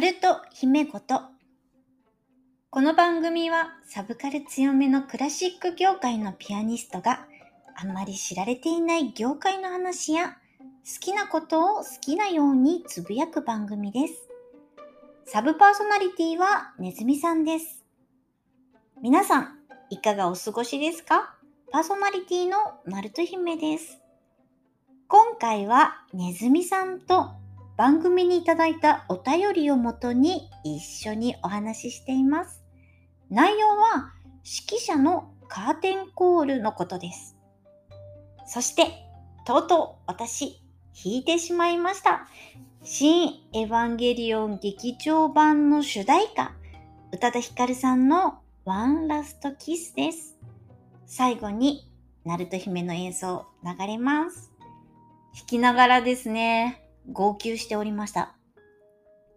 ナルト姫こと。この番組はサブカル強めのクラシック業界のピアニストがあんまり知られていない業界の話や好きなことを好きなようにつぶやく番組です。サブパーソナリティはネズミさんです。皆さん、いかがお過ごしですか？パーソナリティのナルト姫です。今回はネズミさんと番組にいただいたお便りをもとに一緒にお話ししています。内容は指揮者のカーテンコールのことです。そして、とうとう私、弾いてしまいました。新エヴァンゲリオン劇場版の主題歌、宇多田ヒカルさんのワンラストキスです。最後に、ナルト姫の演奏流れます。弾きながらですね、号泣しておりました。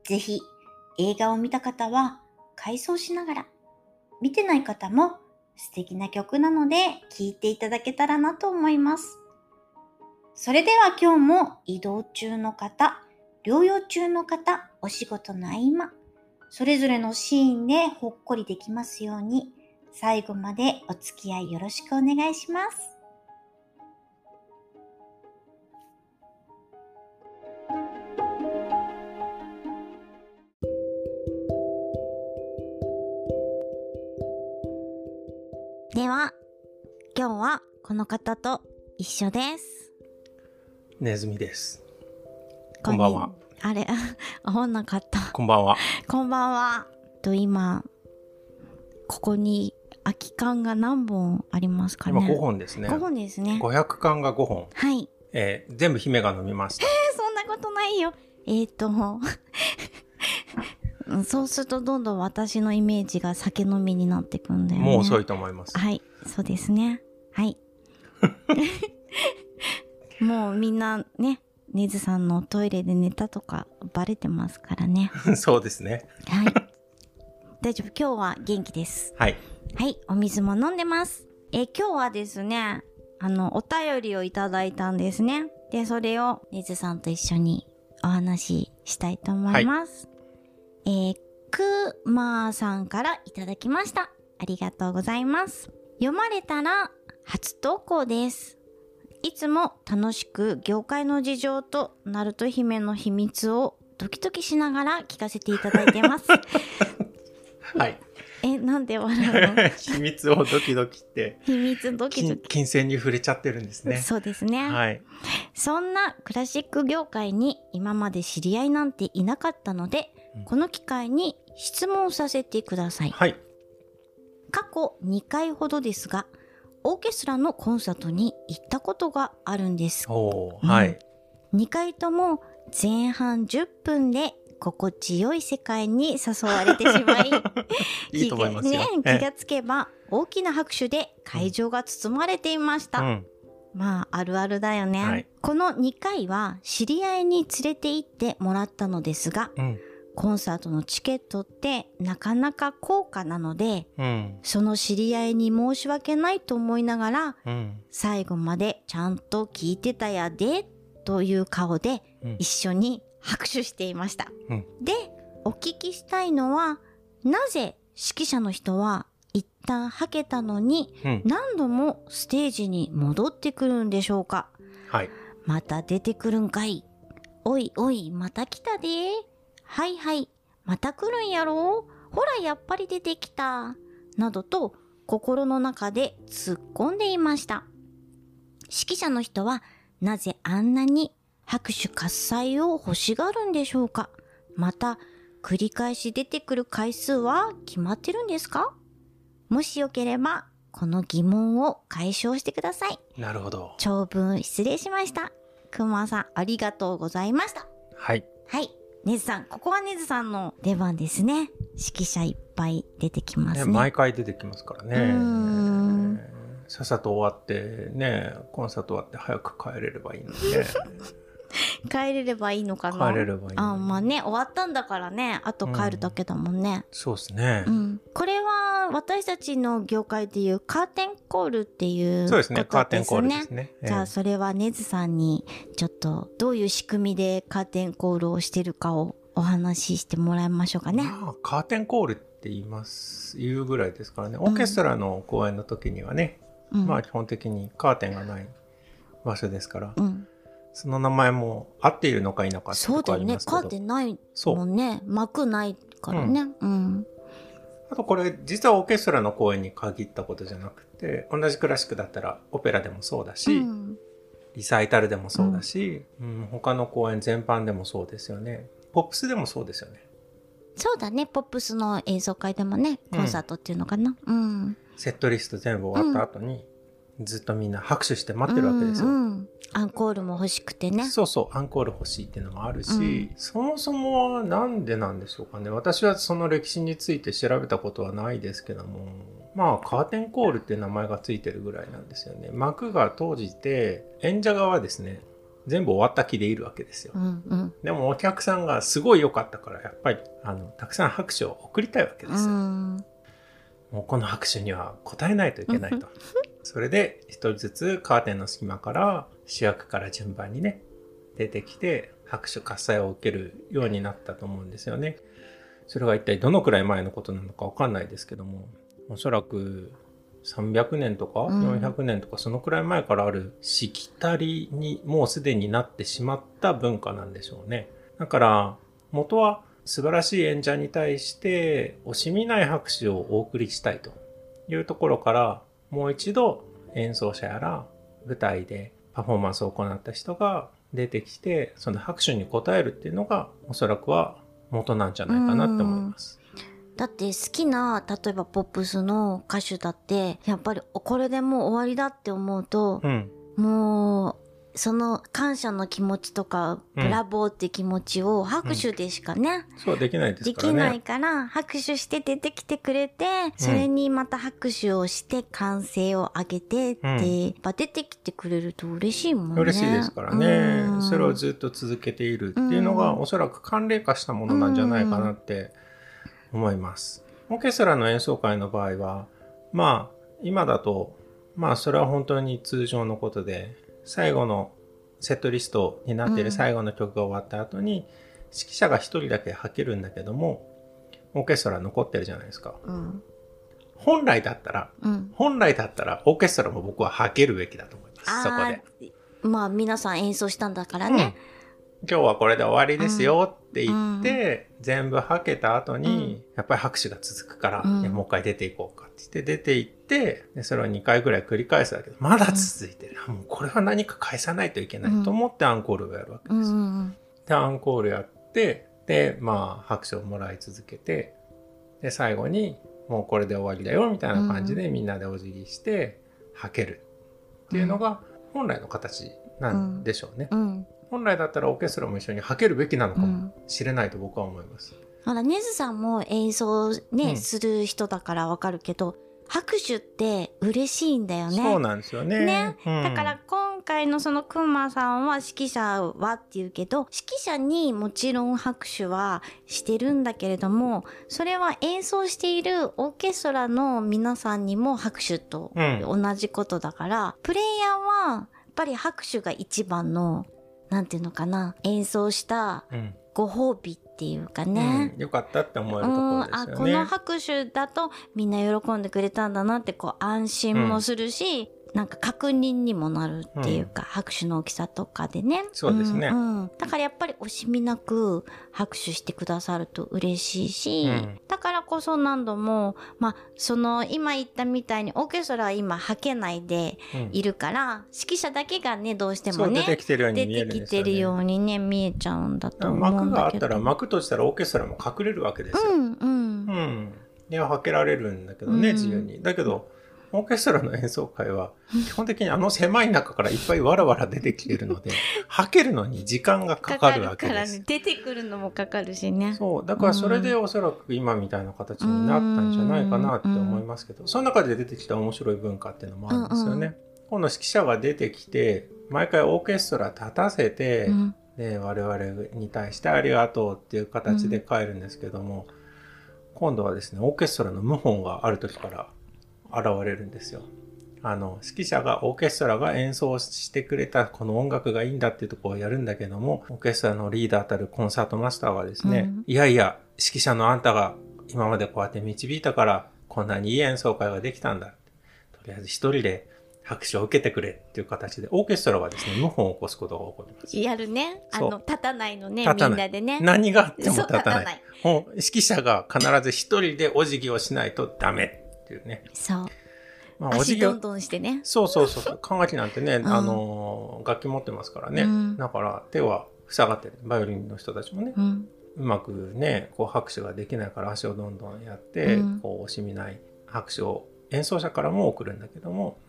ぜひ映画を見た方は回想しながら、見てない方も素敵な曲なので聴いていただけたらなと思います。それでは今日も移動中の方、療養中の方、お仕事の合間、それぞれのシーンでほっこりできますように、最後までお付き合いよろしくお願いします。では、今日はこの方と一緒です。ネズミです。こんばんは。あれ、あほんなかった。こんばんは。こんばんは。と今、ここに空き缶が何本ありますかね今5本ですね。5本ですね。500缶が5本。はい。えー、全部姫が飲みました。えー、そんなことないよ。えっ、ー、と、そうするとどんどん私のイメージが酒飲みになってくんだよね。もう遅いと思います。はい、そうですね。はい。もうみんなね、ネズさんのトイレで寝たとかバレてますからね。そうですね。はい。大丈夫。今日は元気です。はい。はい。お水も飲んでます。え、今日はですね、あの、お便りをいただいたんですね。で、それをネズさんと一緒にお話ししたいと思います。はいえー、くまーさんからいただきました。ありがとうございます。読まれたら初投稿です。いつも楽しく業界の事情とナルト姫の秘密をドキドキしながら聞かせていただいてます。はい。え、なんで笑うの？秘密をドキドキって。秘密ドキドキ。金銭に触れちゃってるんですね。そうですね。はい。そんなクラシック業界に今まで知り合いなんていなかったので、この機会に質問させてください。はい。過去2回ほどですが、オーケストラのコンサートに行ったことがあるんです。おはい、2回とも前半10分で心地よい世界に誘われてしまい、いいと思いますね、気がつけば大きな拍手で会場が包まれていました。うん、まあ、あるあるだよね、はい、この2回は知り合いに連れて行ってもらったのですが、うんコンサートのチケットってなかなか高価なので、うん、その知り合いに申し訳ないと思いながら、うん、最後までちゃんと聞いてたやでという顔で一緒に拍手していました。うん、で、お聞きしたいのは、なぜ指揮者の人は一旦はけたのに、何度もステージに戻ってくるんでしょうか、はい、また出てくるんかい。おいおい、また来たで。はいはい、また来るんやろ？ほらやっぱり出てきた。などと心の中で突っ込んでいました。指揮者の人はなぜあんなに拍手喝采を欲しがるんでしょうか？また繰り返し出てくる回数は決まってるんですか？もしよければこの疑問を解消してください。なるほど。長文失礼しました。くまさんありがとうございました。はい。はい。ネズさん、ここはネズさんの出番ですね。指揮者いっぱい出てきますね。ね毎回出てきますからね。さっさと終わってね、コンサート終わって早く帰れればいいのにね。帰れればいいのかな？帰れればいいあまあね終わったんだからね。あと帰るだけだもんね、うん、そうですね、うん、これは私たちの業界でいうカーテンコールっていうそうですね。カーテンコールですね、えー、じゃあそれはネズさんにちょっとどういう仕組みでカーテンコールをしてるかをお話ししてもらいましょうかね。まあ、カーテンコールって言います言うぐらいですからね。オーケストラの公演の時にはね、うん、まあ基本的にカーテンがない場所ですから、うん、その名前も合っているのか否かってそうだよね。カーテンないもんね。幕ないからね。うん。うん、あとこれ実はオーケストラの公演に限ったことじゃなくて同じクラシックだったらオペラでもそうだし、うん、リサイタルでもそうだし、うん、他の公演全般でもそうですよね。ポップスでもそうですよね。そうだね。ポップスの演奏会でもね、コンサートっていうのかな。うん。セットリスト全部終わった後に、ずっとみんな拍手して待ってるわけですよ。うんうん、アンコールも欲しくてね。そうそう、アンコール欲しいっていうのもあるし、うん、そもそもはなんでなんでしょうかね。私はその歴史について調べたことはないですけども、まあ、カーテンコールって名前がついてるぐらいなんですよね。幕が閉じて、演者側はですね、全部終わった気でいるわけですよ。うんうん、でもお客さんがすごい良かったから、やっぱり、あの、たくさん拍手を送りたいわけですよ。うん、もうこの拍手には応えないといけないと。それで、一人ずつカーテンの隙間から、主役から順番にね、出てきて、拍手喝采を受けるようになったと思うんですよね。それが一体どのくらい前のことなのかわかんないですけども、おそらく300年とか400年とかそのくらい前からあるしきたりにもうすでになってしまった文化なんでしょうね。だから元は素晴らしい演者に対して惜しみない拍手をお送りしたいというところからもう一度演奏者やら舞台でパフォーマンスを行った人が出てきてその拍手に応えるっていうのがおそらくは元なんじゃないかなって思います。だって好きな例えばポップスの歌手だってやっぱりこれでもう終わりだって思うと、うん、もうその感謝の気持ちとか、ブラボーって気持ちを拍手でしかね、うん、そうできないですできないから拍手して出てきてくれて、それにまた拍手をして歓声を上げてって、やっぱ出てきてくれると嬉しいもんね。嬉しいですからね、それをずっと続けているっていうのが、おそらく慣例化したものなんじゃないかなって思います。オーケストラの演奏会の場合は、まあ、今だと、まあ、それは本当に通常のことで、最後のセットリストになっている最後の曲が終わった後に、指揮者が一人だけ吐けるんだけども、オーケストラ残ってるじゃないですか。うん、本来だったら、うん、本来だったら、オーケストラも僕は吐けるべきだと思います。そこで。まあ、皆さん演奏したんだからね。うん、今日はこれで終わりですよって言って、うん、全部吐けた後に、やっぱり拍手が続くから、うん、もう一回出ていこうかって言って出て行って、でそれを2回ぐらい繰り返すだけど、まだ続いてる。もうこれは何か返さないといけないと思ってアンコールをやるわけです。で、アンコールやって、で、まあ、拍手をもらい続けて、で、最後に、もうこれで終わりだよ、みたいな感じでみんなでお辞儀して、吐けるっていうのが本来の形なんでしょうね。本来だったらオーケストラも一緒に吐けるべきなのかもしれないと僕は思います。ほら、ネズさんも演奏ね、うん、する人だからわかるけど、拍手って嬉しいんだよね。そうなんですよね。ね。うん、だから今回のそのクマさんは指揮者はって言うけど、指揮者にもちろん拍手はしてるんだけれども、それは演奏しているオーケストラの皆さんにも拍手と同じことだから、うん、プレイヤーはやっぱり拍手が一番のなんていうのかな演奏したご褒美っていうかね、うん、よかったって思えるところですよね、あこの拍手だとみんな喜んでくれたんだなってこう安心もするし、うん、なんか確認にもなるっていうか、うん、拍手の大きさとかでね。そうですね、うん、だからやっぱり惜しみなく拍手してくださると嬉しいし、だからこそ何度もまあその今言ったみたいにオーケストラは今はけないでいるから、指揮者だけがねどうしてもね出てきてるように見える、ね、出てきてるようにね見えちゃうんだと思うん幕があったら幕閉じたらオーケストラも隠れるわけですよ。うんうん。うん。いや、はけられるんだけどね、自由に。だけど、オーケストラの演奏会は、基本的にあの狭い中からいっぱいわらわら出てきてるので、はけるのに時間がかかるわけです。ね、出てくるのもかかるしね。そう。だからそれでおそらく今みたいな形になったんじゃないかなって思いますけど、その中で出てきた面白い文化っていうのもあるんですよね。今度指揮者が出てきて、毎回オーケストラ立たせて、うんで我々に対してありがとうっていう形で帰るんですけども、うん、今度はですねオーケストラの謀反がある時から現れるんですよ。あの、指揮者が、オーケストラが演奏してくれたこの音楽がいいんだっていうところをやるんだけども、オーケストラのリーダーたるコンサートマスターはですね、うんいやいや、指揮者のあんたが今までこうやって導いたから、こんなにいい演奏会ができたんだ。とりあえず一人で拍手を受けてくれっていう形で、オーケストラはですね、謀反を起こすことが起こります。やるね。あの、立たないのね、みんなでね。何があっても立たない。もう指揮者が必ず一人でお辞儀をしないとダメっていうね。そう。まあ、お辞儀を足どんどんしてね。そうそうそうそう。管楽器なんてね、んあのー楽器持ってますからね。うんだから手は塞がってる。バイオリンの人たちもね、うん。うまくね、こう拍手ができないから足をどんどんやって、うんこう惜しみない拍手を演奏者からも送るんだけども、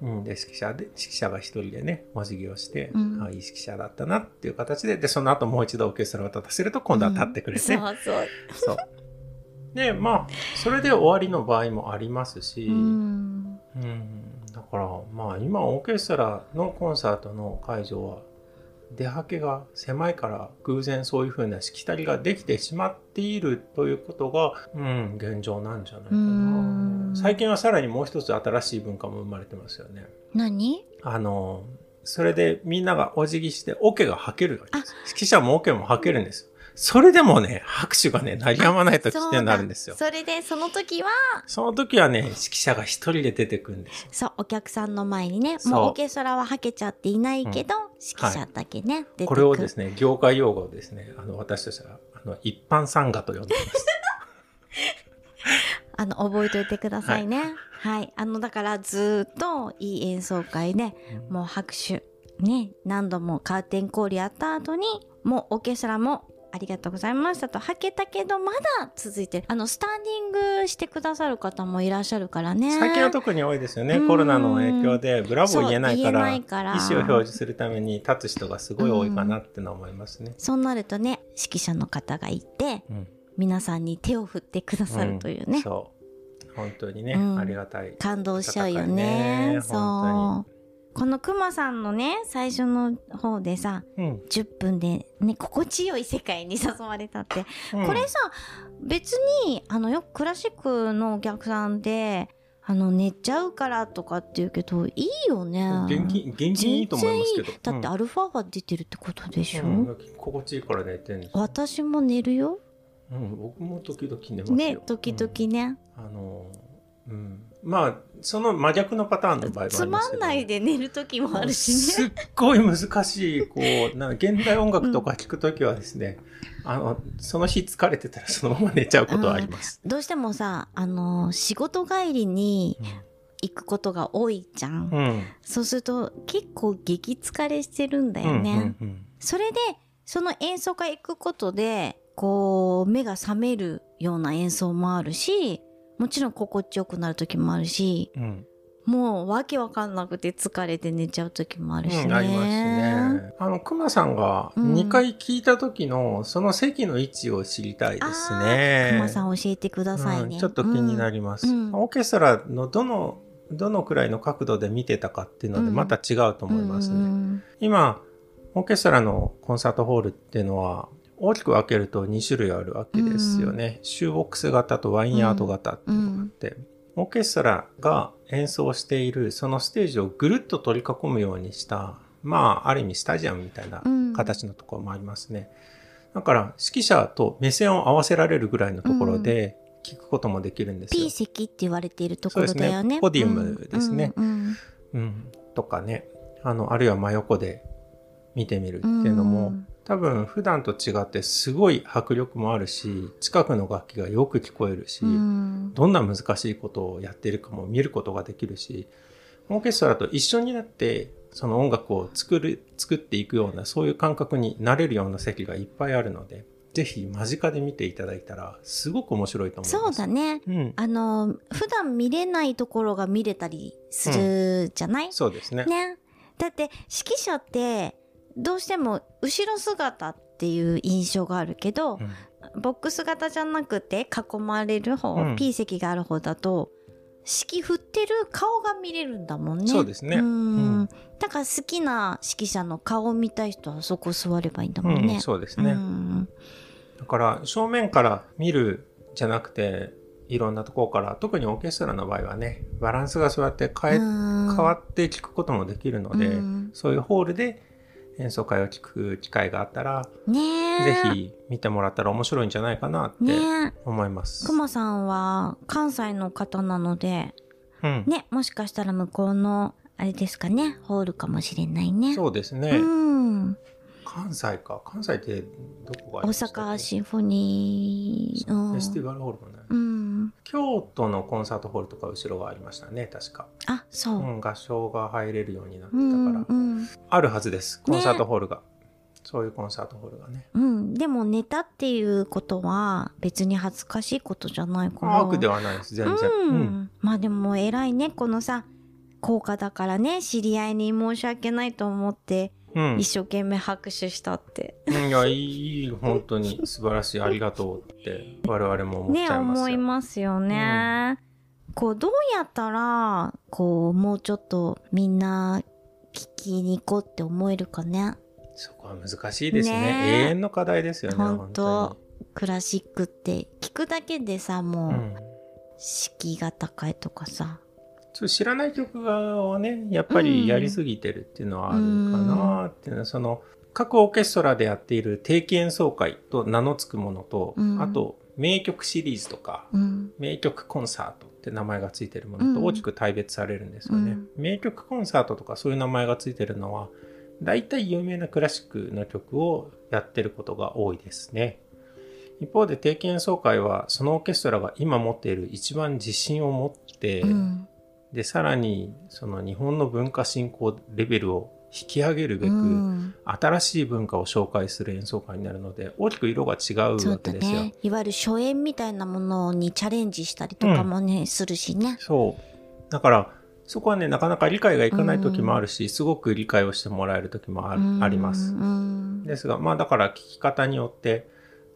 うん、で、指揮者で、指揮者が一人でね、お辞儀をして、うんあいい指揮者だったなっていう形で、で、その後もう一度オーケストラを立たせると、今度は立ってくれて、そうそう。そう。で、まあ、それで終わりの場合もありますし、うん。うん、だからまあ今オーケストラのコンサートの会場は出はけが狭いから偶然そういう風なしきたりができてしまっているということが、うん、現状なんじゃないかうん。な最近はさらにもう一つ新しい文化も生まれてますよね。何？あのそれでみんながお辞儀してオケが吐けるわけです。指揮者もオケも吐けるんですよそれでもね拍手がね鳴りやまないと危険になるんですよそれで、その時は、その時はね指揮者が一人で出てくるんですよそう、お客さんの前にね、もうオーケストラははけちゃっていないけど、指揮者だけね、出てくる。これをですね、業界用語をですね、あの、私たちは、あの、一般参加と呼んでいます。あの、覚えておいてくださいね。はい。あの、だからずーっといい演奏会で、もう拍手、ね、何度もカーテンコールやった後に、もうオーケストラもありがとうございましたと、はけたけど、まだ続いてる。あの、スタンディングしてくださる方もいらっしゃるからね。最近は特に多いですよね。うんコロナの影響で、ブラボー言えないから、そう言えないから意思を表示するために立つ人がすごい多いかなってのは思いますね。そうなるとね、指揮者の方がいて、うん。皆さんに手を振ってくださるというね。そう。本当にね、うんありがたい。感動しちゃうよ。ねそう。このくまさんのね、最初の方でさ、うん。10分でね、心地よい世界に誘われたって。うんこれさ、別に、あの、よくクラシックのお客さんで、あの、寝ちゃうからとかって言うけど、いいよね。元気、元気いいと思いますけど。だってアルファ波出てるってことでしょ、うん、うん心地いいから寝てるんですよ。私も寝るよ。うん、僕も時々寝ますよ。ね、時々ね。うんあの、うん。まあ、その真逆のパターンの場合もありますつまんないで寝る時もあるしすね。っごい難しい、こう、な現代音楽とか聞くときはですね、あの、その日疲れてたらそのまま寝ちゃうことはあります。どうしてもさ、あの、仕事帰りに行くことが多いじゃん。うん。うん。そうすると結構激疲れしてるんだよね。うんうんうんそれで、その演奏会行くことで、こう、目が覚めるような演奏もあるし、もちろん心地よくなる時もあるし、うん。もうわけわかんなくて疲れて寝ちゃう時もあるしね。うんありますね。あの、熊さんがうん2回聞いた時の、その席の位置を知りたいですあね。ー熊さん教えてくださいね。うんちょっと気になります、うんオーケストラのどの、どのくらいの角度で見てたかっていうのでうんまた違うと思いますね。うん今、オーケストラのコンサートホールっていうのは、大きく分けると2種類あるわけですよね。シューボックス型とワインヤード型っていうのがあって、オーケストラが演奏しているそのステージをぐるっと取り囲むようにした、まあ、ある意味スタジアムみたいなうん。形のところもありますね。だから、指揮者と目線を合わせられるぐらいのところで聞くこともできるんですよ。P 席って言われているところだよそうですね。ねポディウムですね。うんうん。うん、とかね。あのあるいは真横で見てみるっていうのも、うん多分普段と違ってすごい迫力もあるし近くの楽器がよく聞こえるし、うんどんな難しいことをやっているかも見ることができるしオーケストラと一緒になってその音楽を作る作っていくようなそういう感覚になれるような席がいっぱいあるのでぜひ間近で見ていただいたらすごく面白いと思います。そうだね。うん、あの、普段見れないところが見れたりするじゃない、そうですね。ね。だって、指揮者って、どうしても後ろ姿っていう印象があるけど、うん。ボックス型じゃなくて囲まれる方、うん。P 席がある方だと、指揮振ってる顔が見れるんだもんね。そうですね。ん。うん。だから好きな指揮者の顔を見たい人はそこ座ればいいんだもんね。うん、そうですね。うん。だから正面から見るじゃなくていろんなところから特にオーケストラの場合はねバランスがそうやって変え、変変わって聴くこともできるので、うん。そういうホールで演奏会を聴く機会があったら、ねえ。ぜひ見てもらったら面白いんじゃないかなって。思います。くまさんは関西の方なので、うんね、もしかしたら向こうの、あれですかね、ホールかもしれないね。そうですね、うん。関西か関西ってどこがあ大阪シンフォニー、うんフェスティバルホールうん。京都のコンサートホールとか後ろがありましたね確か、あ、そうう。ん、合唱が入れるようになってうたから、ん、うん、あるはずですコンサートホールが、そういうコンサートホールがねうん。でも寝たっていうことは別に恥ずかしいことじゃないから。悪ではないです全然、うん。うんまあでも偉いね、このさ、効果だからね、知り合いに申し訳ないと思って、うん。一生懸命拍手したって。いやいい本当に。素晴らしい。ありがとうって我々も思っちね、ゃいますよ、思いますよね。こう、どうやったら、こう、もうちょっとみんな聞きに行こうって思えるかね。そこは難しいですね。ね。永遠の課題ですよね本と当クラシックって聞くだけでさ、もう、に、うん。敷居が高いとかさ。そう知らない曲をねやっぱりやりすぎてるっていうのはあるかなっていうのは、その各オーケストラでやっている定期演奏会と名の付くものと、うん。あと名曲シリーズとかうん。名曲コンサートって名前が付いてるものとうん。大きく大別されるんですよね、うん。名曲コンサートとかそういう名前が付いてるのは大体有名なクラシックの曲をやってることが多いですね。一方で定期演奏会はそのオーケストラが今持っている一番自信を持って、うん。でさらにその日本の文化振興レベルを引き上げるべく、うん新しい文化を紹介する演奏会になるので大きく色が違うわけですよ。ね。いわゆる初演みたいなものにチャレンジしたりとかもね、するしね。そうだからそこはねなかなか理解がいかない時もあるし、すごく理解をしてもらえる時もあ,、うんあります。うん。ですがまあだから聞き方によって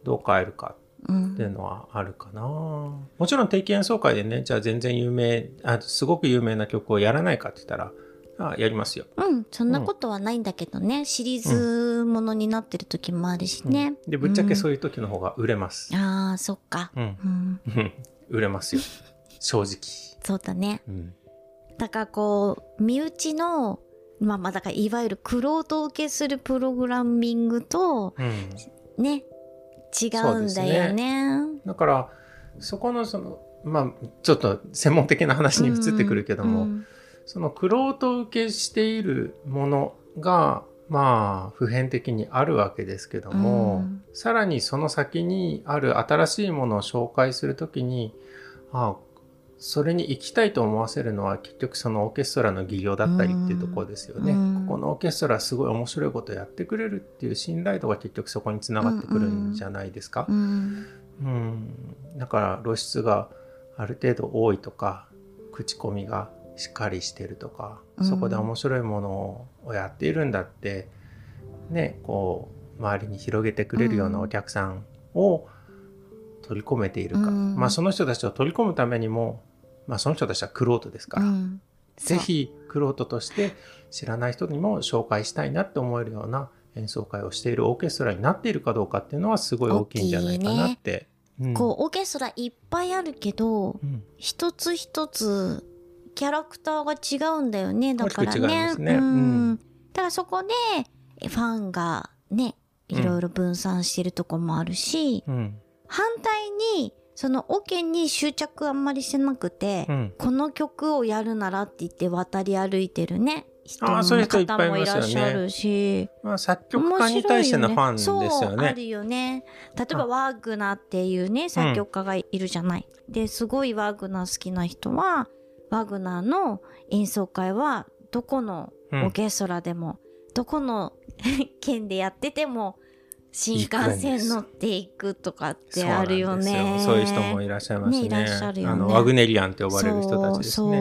どう変えるかうんっていうのはあるかな。もちろん定期演奏会でねじゃあ全然有名あすごく有名な曲をやらないかって言ったらあやりますよ。うん、そんなことはないんだけどね、シリーズものになってる時もあるしね。でぶっちゃけそういう時の方が売れます。ああ、そっか。うんうん、う ん売れますよ正直。そうだね。うんだからこう、身内の、まあまあだからいわゆるクロート受けするプログラミングと、うんね、違うんだよね。だからそこのそのまあちょっと専門的な話に移ってくるけども、うん。そのクロート受けしているものがまあ普遍的にあるわけですけども、うん。さらにその先にある新しいものを紹介するときにあそれに行きたいと思わせるのは結局そのオーケストラの技量だったりっていうところですよね。うん。ここのオーケストラすごい面白いことやってくれるっていう信頼度が結局そこにつながってくるんじゃないですか。うん。うん、だから露出がある程度多いとか口コミがしっかりしてるとか、うん。そこで面白いものをやっているんだってねこう周りに広げてくれるようなお客さんを取り込めているか、うん。まあその人たちを取り込むためにも、まあ、その人たちはクロートですから、うん。ぜひクロートとして知らない人にも紹介したいなって思えるような演奏会をしているオーケストラになっているかどうかっていうのはすごい大きいんじゃないかなって。うん。こうオーケストラいっぱいあるけどうん。一つ一つキャラクターが違うんだよね。だからね。ね。うん。うん。だからそこでファンがねいろいろ分散してるとこもあるし、うん。反対にそのオケに執着あんまりしてなくて、うん。この曲をやるならって言って渡り歩いてるね人あーそういう人いっぱいい方もいらっしゃるし、まあ、作曲家に対してのファンですよそうあね。るよね。例えばワーグナーっていうね作曲家がいるじゃない、ですごいワーグナー好きな人はワーグナーの演奏会はどこのオーケストラでも、どこの 県でやってても新幹線乗っていくとかってあるよね。そういう人もいらっしゃいますね。ねね。あのワグネリアンって呼ばれる人たちですね。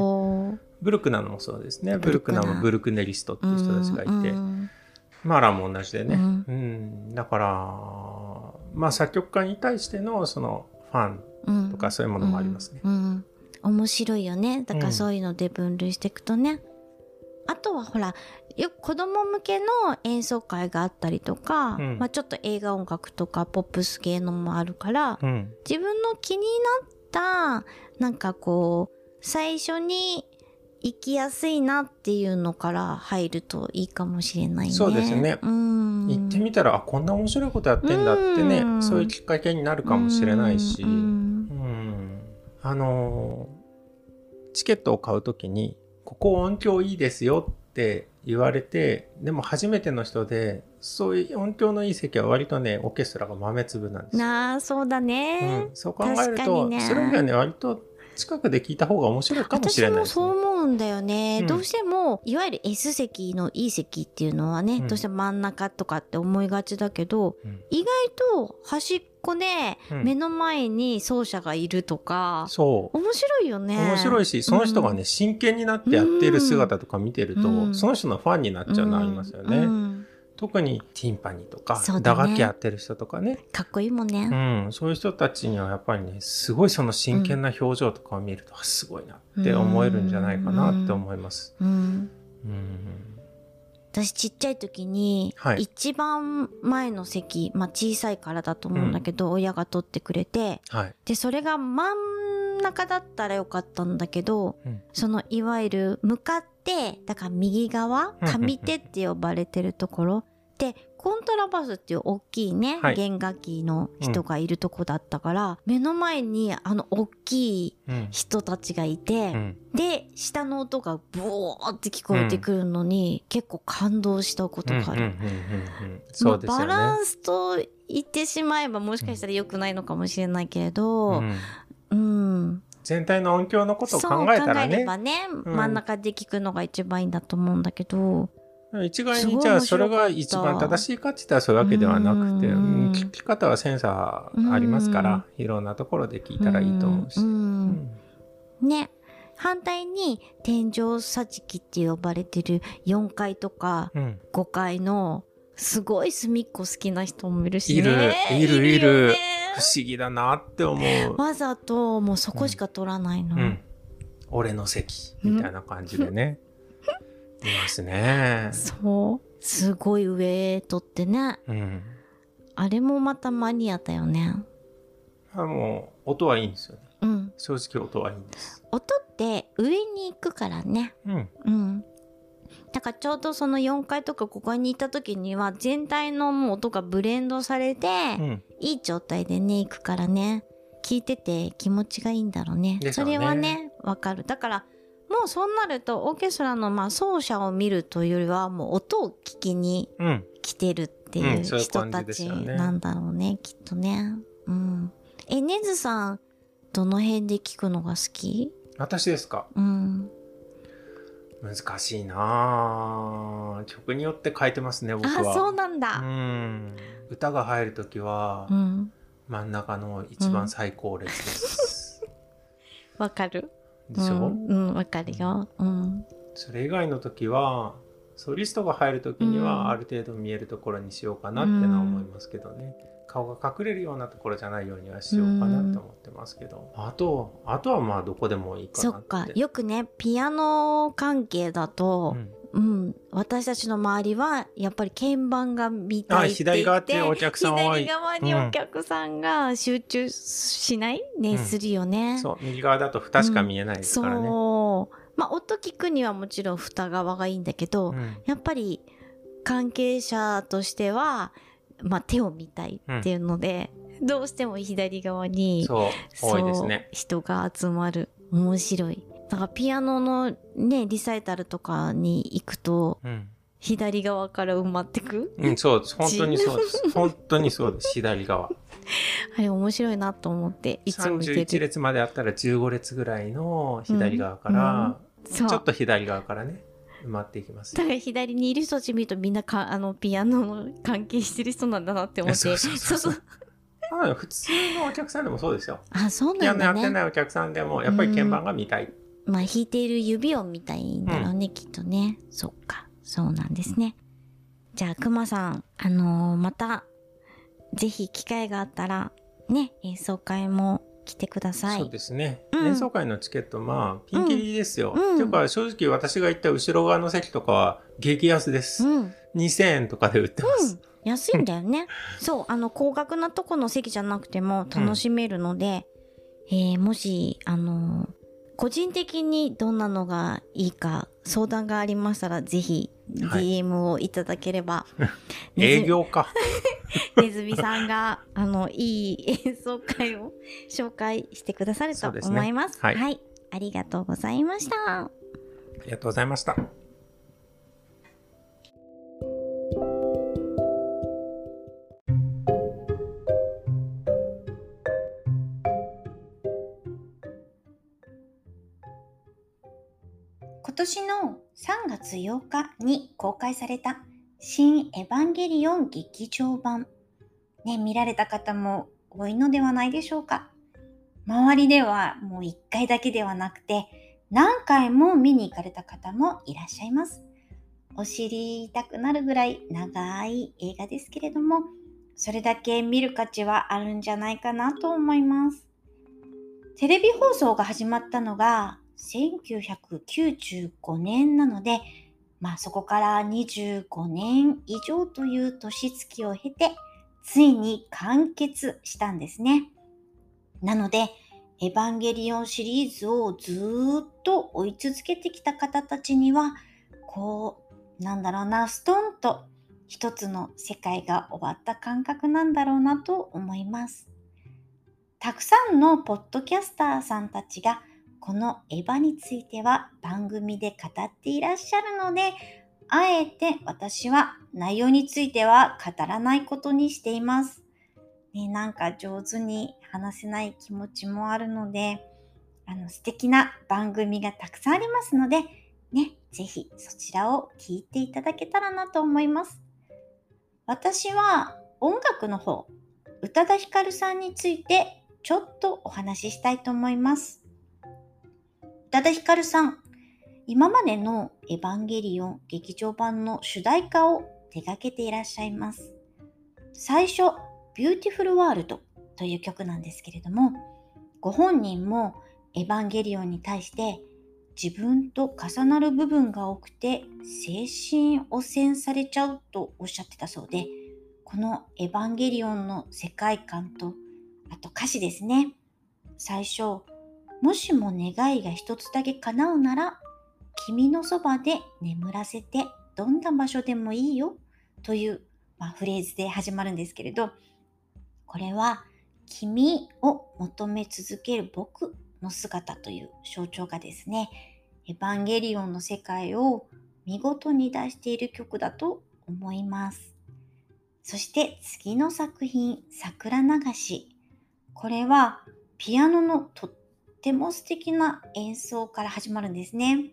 ブルクナのもそうですね。ブルクナ。ナもブルクネリストっていう人たちがいて、うんマーラも同じでね。ううん。ん、だから、まあ作曲家に対してのそのファンうんとかそういうものもありますね。うんうん。面白いよね。だかうん。らそういうので分類していくとね、あとはほらよく子供向けの演奏会があったりとか、うんまあ、ちょっと映画音楽とかポップス系のもあるから、うん。自分の気になった、なんかこう、最初に行きやすいなっていうのから入るといいかもしれないね。そうですねうん。行ってみたら、あ、こんな面白いことやってんだってね、うんそういうきっかけになるかもしれないし、ううんん。あのーチケットを買うときに、ここ音響いいですよって言われて、でも初めての人で、そういう音響のいい席は割とね、オーケストラが豆粒なんですよ。なあ、そうだね。うん、そう考えると、ねそれよりはね、割と近くで聞いた方が面白いかもしれないです、私もそうね。思うんだよね、うん。どうしてもいわゆる S 席のいい席っていうのはね、うん。どうしても真ん中とかって思いがちだけどうん。意外と端っこでうん。目の前に奏者がいるとか、そう。面白いよね。面白いし、その人がね、真剣になってやってる姿とか見てると、うん。その人のファンになっちゃうのありますよね。うん特にティンパニーとか、ね。打楽器やってる人とかね、かっこいいもんね、うん、そういう人たちにはやっぱりね、すごいその真剣な表情とかを見ると、あすごいなって思えるんじゃないかなって思います。うん、うん。私ちっちゃい時に、はい。一番前の席、まあ、小さいからだと思うんだけど、親が取ってくれてはい。でそれが真ん中だったらよかったんだけど、うん。そのいわゆる向かってだから右側うん。上手って呼ばれてるところでコントラバスっていう大きいね、はい弦楽器の人がいるとこだったから、目の前にあの大きいうん。人たちがいて、うん。で下の音がブオーって聞こえてくるのに、結構感動したことがある。うんうんうんうんうんそうですよね。まあバランスと言ってしまえばもしかしたら良くないのかもしれないけれど、うんうん、全体の音響のことをそう考えたらえればね、ん真ん中で聞くのが一番いいんだと思うんだけど、一概にじゃあそれが一番正しいかって言ったらそういうわけではなくて、うんうん聞き方はセンサーありますから、いろんなところで聞いたらいいと思うし。うんうんね反対に天井桟敷って呼ばれてる4階とかうん5階のすごい隅っこ好きな人もいるしいるね。いるいるよね不思議だなって思う。わざともうそこしか取らないの。うん。俺の席みたいな感じでね。いますね。そう。すごい上取ってね。うん。あれもまたマニアだよね。あもう音はいいんですよね。うん。正直音はいいんです。音って上に行くからね。うん。うん。だからちょうどその4階とか5階に行った時には全体のもう音がブレンドされて、うん。いい状態でね、行くからね。聞いてて気持ちがいいんだろうね。ねれはね、わかる。だから、もうそうなるとオーケストラのまあ奏者を見るというよりはもう音を聞きにうん。来てるっていう人たちなんだろうね、きっとね。うん。え、ねずさん、どの辺で聞くのが好き？私ですか？うん。難しいなぁ曲によって変えてますね、僕は。あ、そうなんうだ。ん。歌が入るときはう、ん。真ん中の一番最高列です。わかる。でしょ、うん、うんわかるよ。うん。それ以外の時はソリストが入る時にうん。はある程度見えるところにしようかなってのは思いますけどね、顔が隠れるようなところじゃないようにはしようかなって思ってますけど、あとあとはまあどこでもいいかなっそってか。よくね、ピアノ関係だとう、んうん、私たちの周りは、やっぱり鍵盤が見たいって左側ってお客さん左側にお客さんが集中しない、ね、うんするよね。そう右側だと蓋しか見えないですからね、そう。まあ、音聞くにはもちろん蓋側がいいんだけど、うん。やっぱり関係者としては、まあ、手を見たいっていうので、どうしても左側にそう多いですね。人が集まる。面白いだからピアノのねリサイタルとかに行くとうん、左側から埋まってく？うん、そうです。本当にそうです。本当にそうです。左側。あれ面白いなと思っていつも見て31る列まであったら15列ぐらいの左側から、そう。ちょっと左側からね埋まっていきますだから左にいる人たち見るとみんなかあのピアノの関係してる人なんだなって思って。そうそうそう普通のお客さんでもそうですよ。あそうピアノやってなんだねないお客さんでも、やっぱり鍵盤が見たい。まあ弾いている指を見たいんだろうね、きっとね。そっか。そうなんですね。じゃあくまさんあのーまたぜひ機会があったらね演奏会も来てくださそういですね。うん。演奏会のチケット、まあ、ピンキリですよ。うん。ていうか、正直私が行った後ろ側の席とかは激安です。うん、うん、2000円とかで売ってます。安いんだよね。そうあの高額なとこの席じゃなくても楽しめるので、えー、もし、あの個人的にどんなのがいいか相談がありましたら、ぜひ DM をいただければ。はい、営業か。ねずみさんが、あの、いい演奏会を紹介してくださると思います。すね、はい、はい。ありがとうございました。ありがとうございました。年の3月8日に公開された新エヴァンゲリオン劇場版。ね、見られた方も多いのではないでしょうか。周りではもう1回だけではなくて何回も見に行かれた方もいらっしゃいます。お知りたくなるぐらい長い映画ですけれども、それだけ見る価値はあるんじゃないかなと思います。テレビ放送が始まったのが1995年なので、まあそこから25年以上という年月を経て、ついに完結したんですね。なので、エヴァンゲリオンシリーズをずっと追い続けてきた方たちには、こう、なんだろうな、ストンと一つの世界が終わった感覚なんだろうなと思います。たくさんのポッドキャスターさんたちがこのエヴァについては番組で語っていらっしゃるので、あえて私は内容については語らないことにしています。ね、なんか上手に話せない気持ちもあるので、あの素敵な番組がたくさんありますので、ね、ぜひそちらを聞いていただけたらなと思います。私は音楽の方、宇多田ヒカルさんについてちょっとお話ししたいと思います。宇多田ヒカルさん、今までのエヴァンゲリオン劇場版の主題歌を手掛けていらっしゃいます。最初、 Beautiful World という曲なんですけれども、ご本人もエヴァンゲリオンに対して自分と重なる部分が多くて精神汚染されちゃうとおっしゃってたそうで、このエヴァンゲリオンの世界観と、あと歌詞ですね。最初、もしも願いが一つだけ叶うなら、君のそばで眠らせてどんな場所でもいいよという、まあ、フレーズで始まるんですけれど、これは君を求め続ける僕の姿という象徴がですね、エヴァンゲリオンの世界を見事に出している曲だと思います。そして次の作品、桜流し。これはピアノのとっても素敵な演奏から始まるんですね。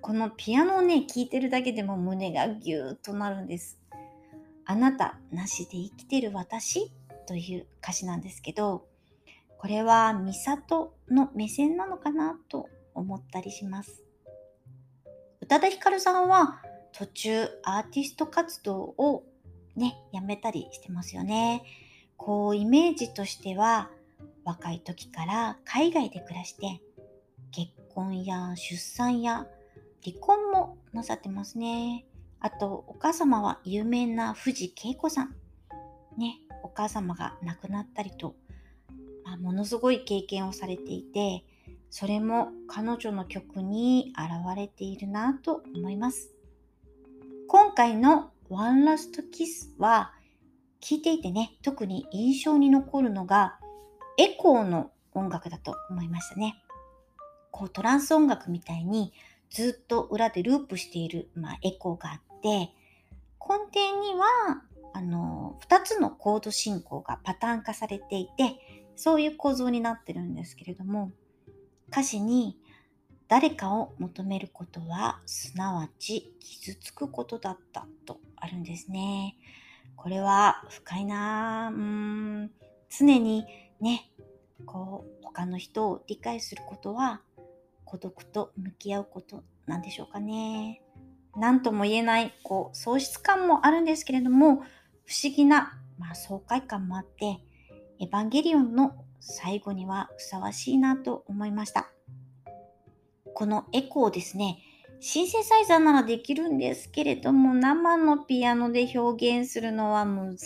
このピアノをね、聴いてるだけでも胸がギューッとなるんです。あなたなしで生きてる私という歌詞なんですけど、これはミサトの目線なのかなと思ったりします。宇多田ヒカルさんは途中アーティスト活動をね、やめたりしてますよね。こうイメージとしては若い時から海外で暮らして結婚や出産や離婚もなさってますね。あとお母様は有名な藤恵子さん。ね、お母様が亡くなったりと、まあ、ものすごい経験をされていて、それも彼女の曲に現れているなと思います。今回の One Last Kiss は聴いていてね、特に印象に残るのがエコーの音楽だと思いましたね。こうトランス音楽みたいにずっと裏でループしている、まあ、エコーがあって、根底にはあの2つのコード進行がパターン化されていて、そういう構造になってるんですけれども、歌詞に誰かを求めることはすなわち傷つくことだったとあるんですね。これは深いなうん常にね、こう、他の人を理解することは、孤独と向き合うことなんでしょうかね。何とも言えない、こう、喪失感もあるんですけれども、不思議な、まあ、爽快感もあって、エヴァンゲリオンの最後にはふさわしいなと思いました。このエコーですね、シンセサイザーならできるんですけれども、生のピアノで表現するのは難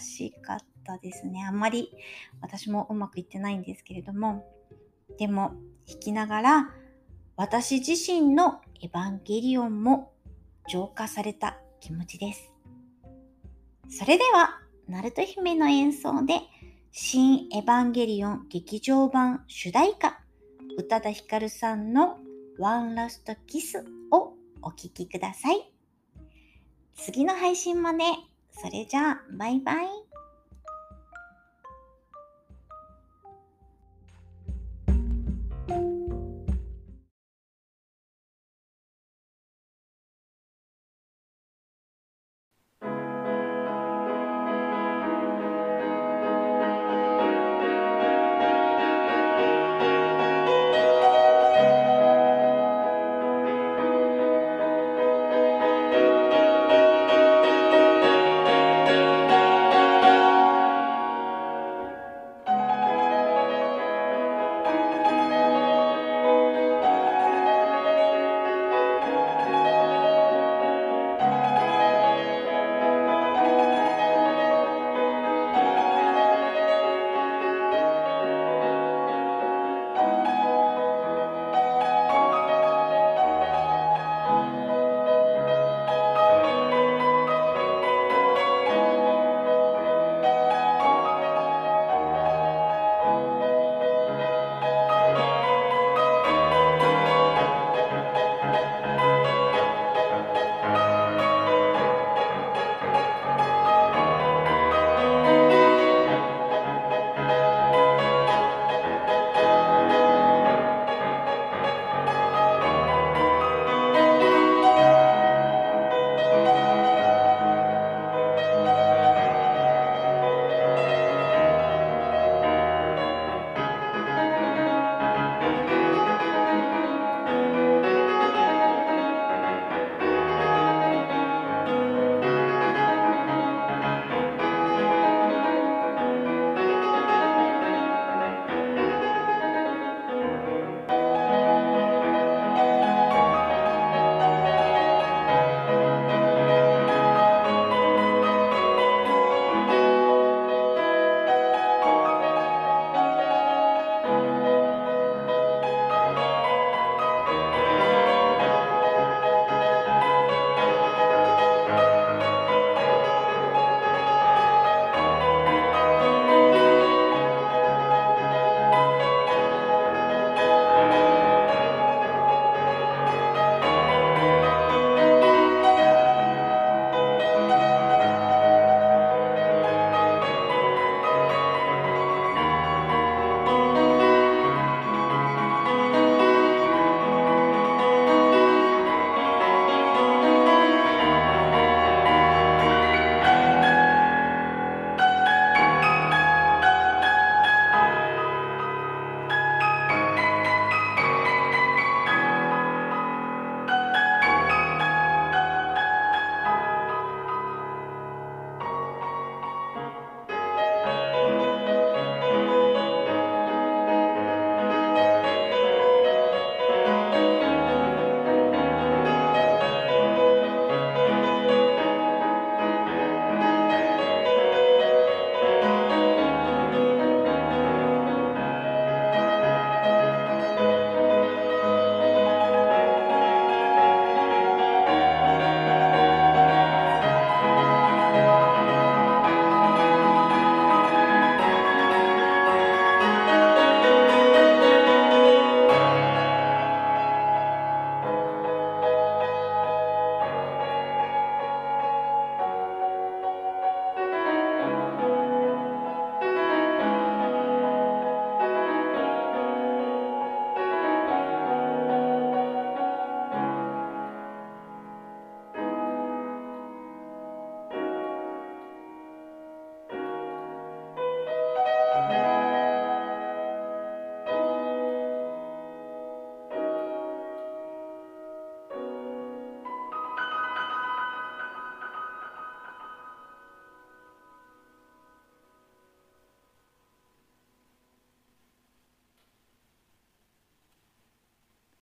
しかったですね。あんまり私もうまくいってないんですけれども、でも弾きながら私自身のエヴァンゲリオンも浄化された気持ちです。それでは、ナルト姫の演奏で、新エヴァンゲリオン劇場版主題歌、宇多田ヒカルさんのワンラストキスをお聴きください。次の配信もね、それじゃあ、バイバイ。